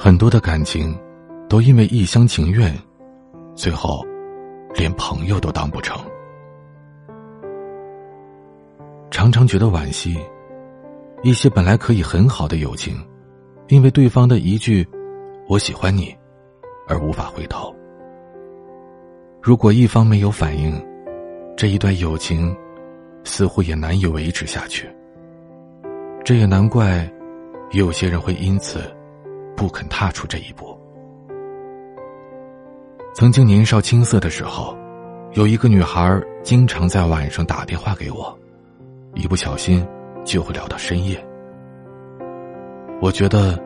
很多的感情，都因为一厢情愿，最后连朋友都当不成。常常觉得惋惜，一些本来可以很好的友情，因为对方的一句“我喜欢你”，而无法回头。如果一方没有反应，这一段友情似乎也难以维持下去。这也难怪，有些人会因此。不肯踏出这一步。曾经年少青涩的时候，有一个女孩经常在晚上打电话给我，一不小心就会聊到深夜。我觉得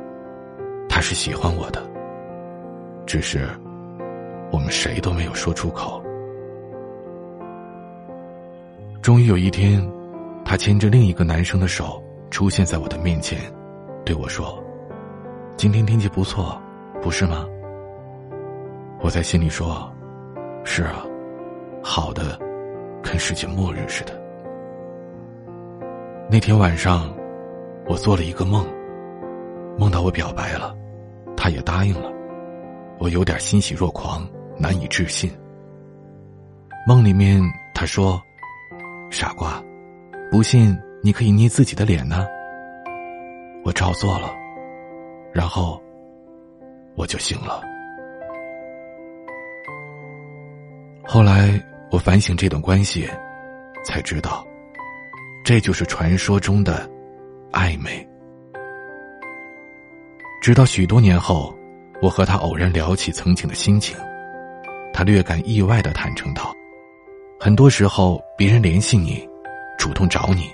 她是喜欢我的，只是我们谁都没有说出口。终于有一天，她牵着另一个男生的手出现在我的面前，对我说。今天天气不错，不是吗？我在心里说：“是啊，好的，跟世界末日似的。”那天晚上，我做了一个梦，梦到我表白了，他也答应了，我有点欣喜若狂，难以置信。梦里面他说：“傻瓜，不信你可以捏自己的脸呢。”我照做了。然后，我就醒了。后来我反省这段关系，才知道，这就是传说中的暧昧。直到许多年后，我和他偶然聊起曾经的心情，他略感意外的坦诚道：“很多时候，别人联系你，主动找你，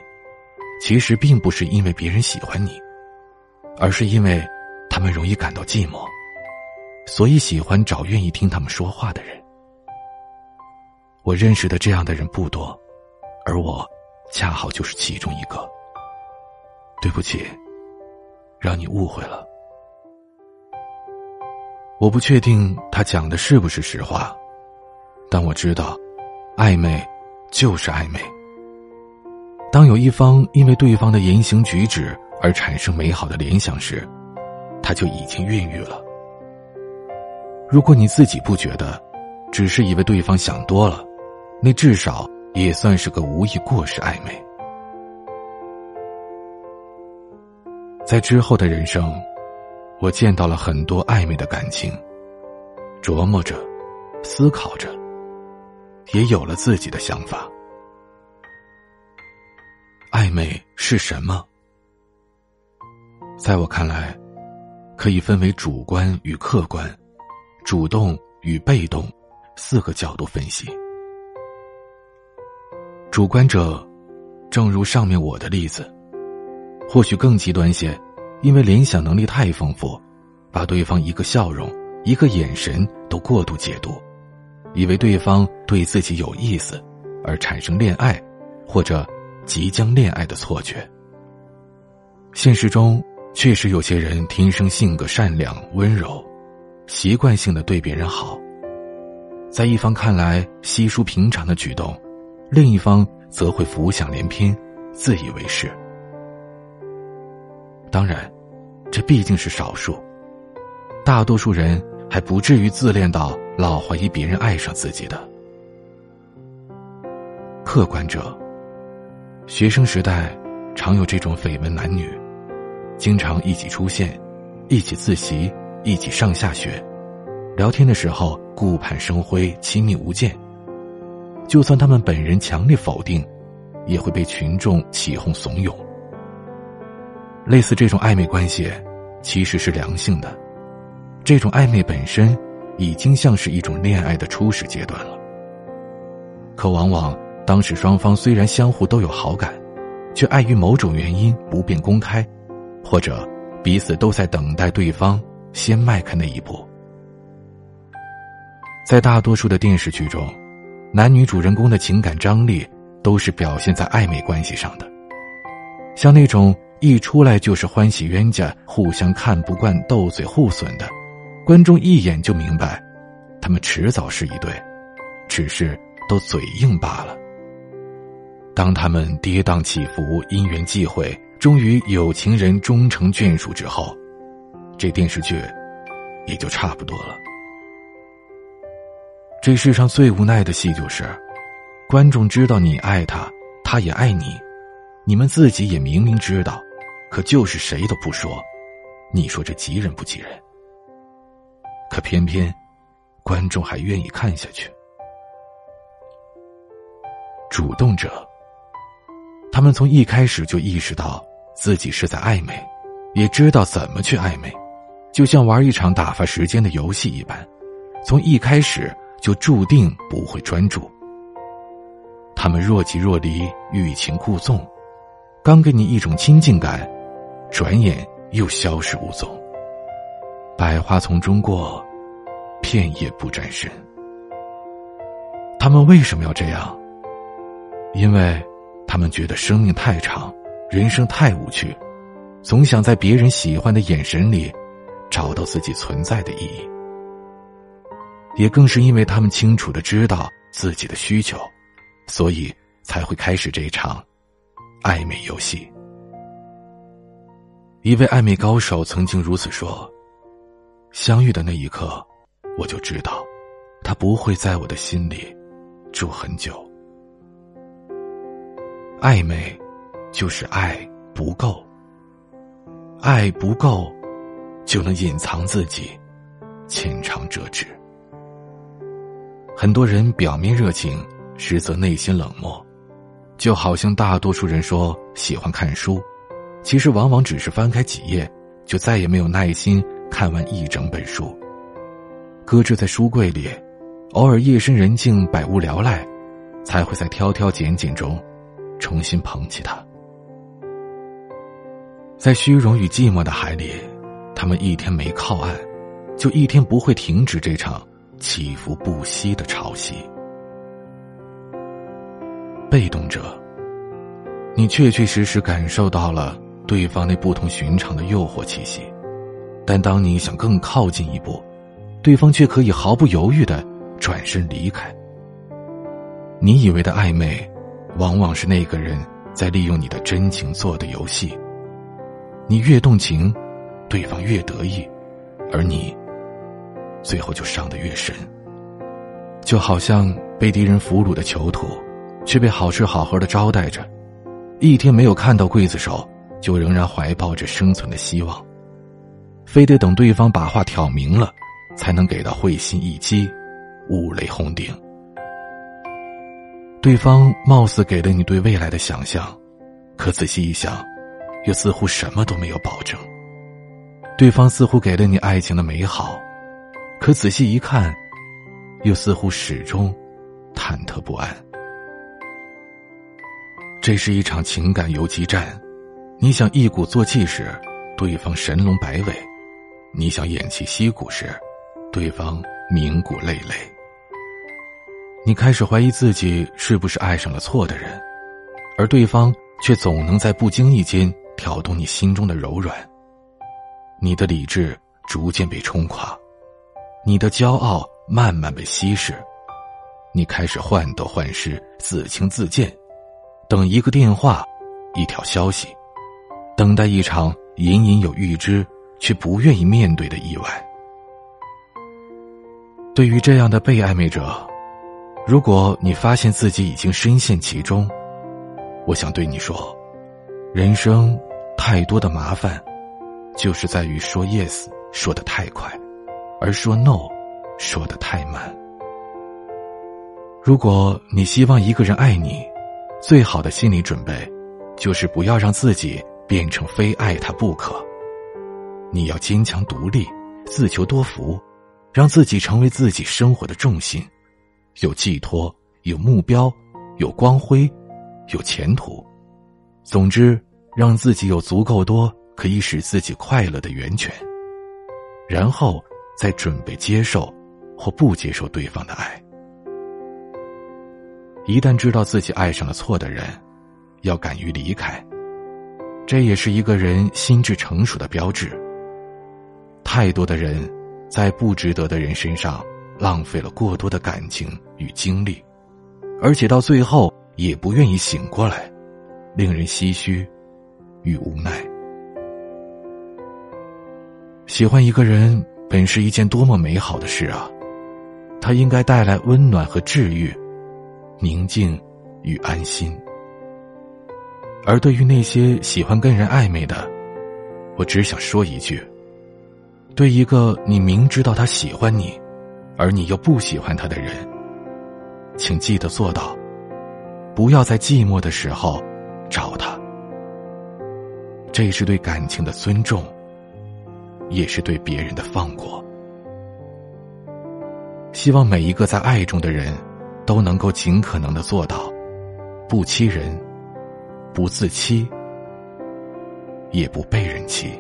其实并不是因为别人喜欢你，而是因为……”他们容易感到寂寞，所以喜欢找愿意听他们说话的人。我认识的这样的人不多，而我恰好就是其中一个。对不起，让你误会了。我不确定他讲的是不是实话，但我知道，暧昧就是暧昧。当有一方因为对方的言行举止而产生美好的联想时，他就已经孕育了。如果你自己不觉得，只是以为对方想多了，那至少也算是个无意过失暧昧。在之后的人生，我见到了很多暧昧的感情，琢磨着，思考着，也有了自己的想法。暧昧是什么？在我看来。可以分为主观与客观、主动与被动四个角度分析。主观者，正如上面我的例子，或许更极端些，因为联想能力太丰富，把对方一个笑容、一个眼神都过度解读，以为对方对自己有意思，而产生恋爱或者即将恋爱的错觉。现实中。确实，有些人天生性格善良温柔，习惯性的对别人好，在一方看来稀疏平常的举动，另一方则会浮想联翩，自以为是。当然，这毕竟是少数，大多数人还不至于自恋到老怀疑别人爱上自己的。客观者，学生时代常有这种绯闻男女。经常一起出现，一起自习，一起上下学，聊天的时候顾盼生辉，亲密无间。就算他们本人强烈否定，也会被群众起哄怂恿。类似这种暧昧关系，其实是良性的。这种暧昧本身已经像是一种恋爱的初始阶段了。可往往当时双方虽然相互都有好感，却碍于某种原因不便公开。或者彼此都在等待对方先迈开那一步。在大多数的电视剧中，男女主人公的情感张力都是表现在暧昧关系上的。像那种一出来就是欢喜冤家、互相看不惯、斗嘴互损的，观众一眼就明白，他们迟早是一对，只是都嘴硬罢了。当他们跌宕起伏、因缘际会。终于有情人终成眷属之后，这电视剧也就差不多了。这世上最无奈的戏就是，观众知道你爱他，他也爱你，你们自己也明明知道，可就是谁都不说。你说这急人不急人？可偏偏，观众还愿意看下去。主动者，他们从一开始就意识到自己是在暧昧，也知道怎么去暧昧，就像玩一场打发时间的游戏一般，从一开始就注定不会专注。他们若即若离，欲擒故纵，刚给你一种亲近感，转眼又消失无踪。百花丛中过，片叶不沾身。他们为什么要这样？因为，他们觉得生命太长，人生太无趣，总想在别人喜欢的眼神里，找到自己存在的意义。也更是因为他们清楚的知道自己的需求，所以才会开始这场暧昧游戏。一位暧昧高手曾经如此说：“相遇的那一刻，我就知道，他不会在我的心里住很久。”暧昧，就是爱不够。爱不够，就能隐藏自己，浅尝辄止。很多人表面热情，实则内心冷漠，就好像大多数人说喜欢看书，其实往往只是翻开几页，就再也没有耐心看完一整本书。搁置在书柜里，偶尔夜深人静、百无聊赖，才会在挑挑拣拣中。重新捧起它，在虚荣与寂寞的海里，他们一天没靠岸，就一天不会停止这场起伏不息的潮汐。被动者，你确确实实感受到了对方那不同寻常的诱惑气息，但当你想更靠近一步，对方却可以毫不犹豫的转身离开。你以为的暧昧。往往是那个人在利用你的真情做的游戏。你越动情，对方越得意，而你最后就伤得越深。就好像被敌人俘虏的囚徒，却被好吃好喝的招待着，一天没有看到刽子手，就仍然怀抱着生存的希望，非得等对方把话挑明了，才能给到会心一击，五雷轰顶。对方貌似给了你对未来的想象，可仔细一想，又似乎什么都没有保证。对方似乎给了你爱情的美好，可仔细一看，又似乎始终忐忑不安。这是一场情感游击战，你想一鼓作气时，对方神龙摆尾；你想偃旗息鼓时，对方鸣鼓累累。你开始怀疑自己是不是爱上了错的人，而对方却总能在不经意间挑动你心中的柔软。你的理智逐渐被冲垮，你的骄傲慢慢被稀释，你开始患得患失、自轻自贱，等一个电话，一条消息，等待一场隐隐有预知却不愿意面对的意外。对于这样的被暧昧者。如果你发现自己已经深陷其中，我想对你说，人生太多的麻烦，就是在于说 yes 说的太快，而说 no 说的太慢。如果你希望一个人爱你，最好的心理准备，就是不要让自己变成非爱他不可。你要坚强独立，自求多福，让自己成为自己生活的重心。有寄托，有目标，有光辉，有前途。总之，让自己有足够多可以使自己快乐的源泉，然后再准备接受或不接受对方的爱。一旦知道自己爱上了错的人，要敢于离开，这也是一个人心智成熟的标志。太多的人，在不值得的人身上。浪费了过多的感情与精力，而且到最后也不愿意醒过来，令人唏嘘与无奈。喜欢一个人本是一件多么美好的事啊！它应该带来温暖和治愈，宁静与安心。而对于那些喜欢跟人暧昧的，我只想说一句：对一个你明知道他喜欢你，而你又不喜欢他的人，请记得做到，不要在寂寞的时候找他。这是对感情的尊重。也是对别人的放过。希望每一个在爱中的人，都能够尽可能的做到，不欺人，不自欺，也不被人欺。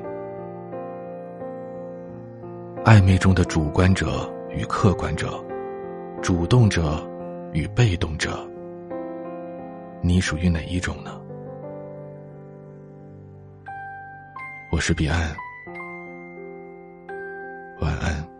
暧昧中的主观者与客观者，主动者与被动者，你属于哪一种呢？我是彼岸。晚安。